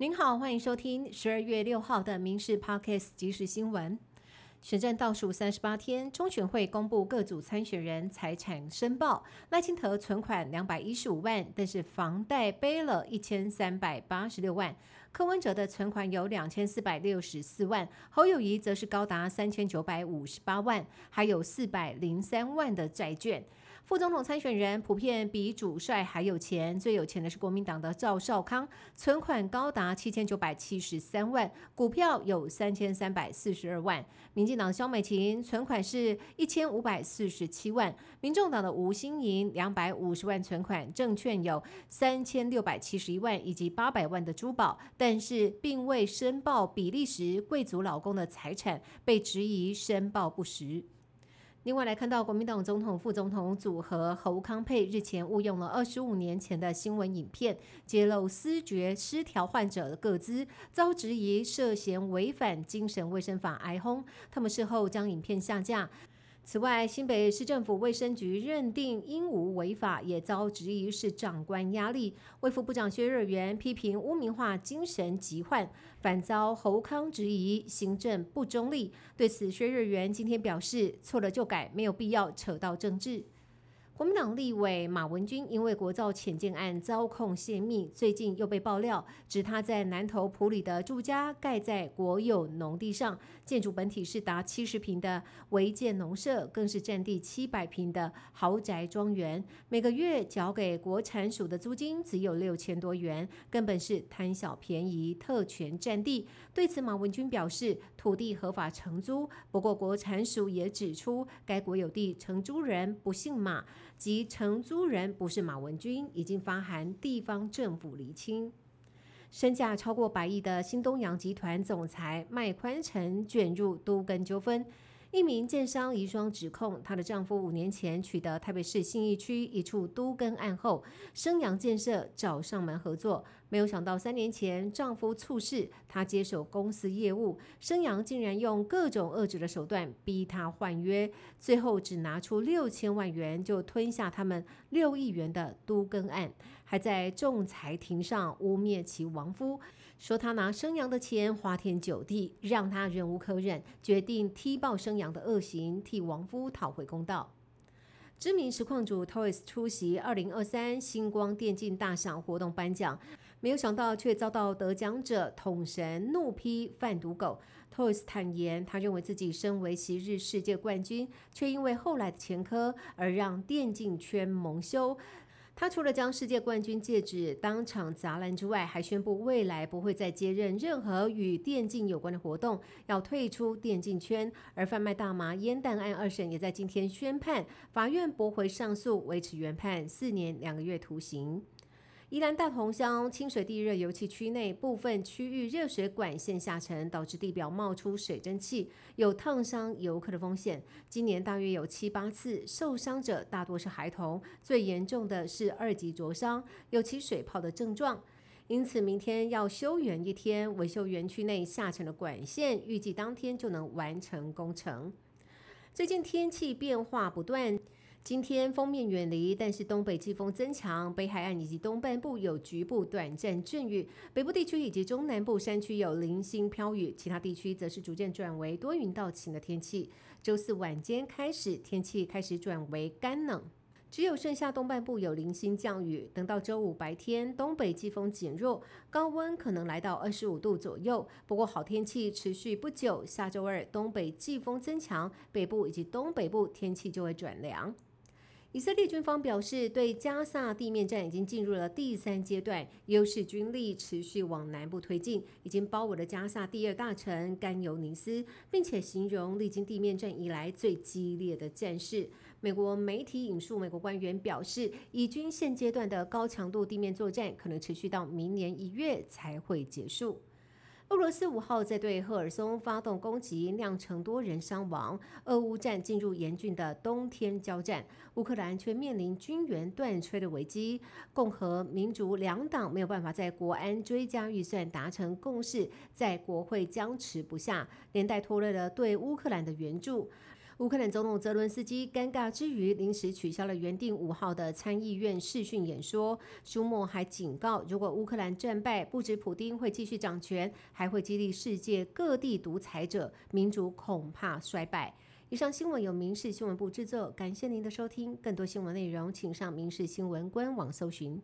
您好，欢迎收听十二月六号的《民事 Podcast 即时新闻》。选战倒数三十八天，中选会公布各组参选人财产申报。赖清德存款两百一十五万，但是房贷背了一千三百八十六万。柯文哲的存款有两千四百六十四万，侯友谊则是高达三千九百五十八万，还有四百零三万的债券。副总统参选人普遍比主帅还有钱，最有钱的是国民党的赵少康，存款高达七千九百七十三万，股票有三千三百四十二万。民进党肖美琴存款是一千五百四十七万，民众党的吴新盈两百五十万存款，证券有三千六百七十一万以及八百万的珠宝，但是并未申报比利时贵族老公的财产，被质疑申报不实。另外来看到国民党总统、副总统组合侯康佩日前误用了二十五年前的新闻影片，揭露思觉失调患者的个资，遭质疑涉嫌违反精神卫生法，挨轰。他们事后将影片下架。此外，新北市政府卫生局认定鹦鹉违法，也遭质疑是长官压力。卫副部长薛日元批评污名化精神疾患，反遭侯康质疑行政不中立。对此，薛日元今天表示，错了就改，没有必要扯到政治。国民党立委马文君因为国造潜舰案遭控泄密，最近又被爆料，指他在南投埔里的住家盖在国有农地上，建筑本体是达七十平的违建农舍，更是占地七百平的豪宅庄园，每个月缴给国产署的租金只有六千多元，根本是贪小便宜、特权占地。对此，马文君表示，土地合法承租，不过国产署也指出，该国有地承租人不姓马。即承租人不是马文君，已经发函地方政府厘清。身价超过百亿的新东阳集团总裁麦宽成卷入都根纠纷。一名建商遗孀指控，她的丈夫五年前取得台北市信义区一处都根案后，生阳建设找上门合作，没有想到三年前丈夫猝逝，她接手公司业务，生阳竟然用各种遏制的手段逼她换约，最后只拿出六千万元就吞下他们六亿元的都更案，还在仲裁庭上污蔑其亡夫。说他拿生阳的钱花天酒地，让他忍无可忍，决定踢爆生阳的恶行，替亡夫讨回公道。知名实况主 Toys 出席二零二三星光电竞大赏活动颁奖，没有想到却遭到得奖者统神怒批贩毒狗。Toys 坦言，他认为自己身为昔日世界冠军，却因为后来的前科而让电竞圈蒙羞。他除了将世界冠军戒指当场砸烂之外，还宣布未来不会再接任任何与电竞有关的活动，要退出电竞圈。而贩卖大麻烟弹案二审也在今天宣判，法院驳回上诉，维持原判四年两个月徒刑。宜兰大同乡清水地热油气区内部分区域热水管线下沉，导致地表冒出水蒸气，有烫伤游客的风险。今年大约有七八次，受伤者大多是孩童，最严重的是二级灼伤，有起水泡的症状。因此，明天要休园一天，维修园区内下沉的管线，预计当天就能完成工程。最近天气变化不断。今天封面远离，但是东北季风增强，北海岸以及东半部有局部短暂阵雨，北部地区以及中南部山区有零星飘雨，其他地区则是逐渐转为多云到晴的天气。周四晚间开始，天气开始转为干冷，只有剩下东半部有零星降雨。等到周五白天，东北季风减弱，高温可能来到二十五度左右。不过好天气持续不久，下周二东北季风增强，北部以及东北部天气就会转凉。以色列军方表示，对加萨地面战已经进入了第三阶段，优势军力持续往南部推进，已经包围了加萨第二大城甘尤尼斯，并且形容历经地面战以来最激烈的战事。美国媒体引述美国官员表示，以军现阶段的高强度地面作战可能持续到明年一月才会结束。俄罗斯五号在对赫尔松发动攻击，酿成多人伤亡。俄乌战进入严峻的冬天交战，乌克兰却面临军援断炊的危机。共和、民族两党没有办法在国安追加预算达成共识，在国会僵持不下，连带拖累了对乌克兰的援助。乌克兰总统泽伦斯基尴尬之余，临时取消了原定五号的参议院视讯演说。舒默还警告，如果乌克兰战败，不止普丁会继续掌权，还会激励世界各地独裁者，民主恐怕衰败。以上新闻由民事新闻部制作，感谢您的收听。更多新闻内容，请上民事新闻官网搜寻。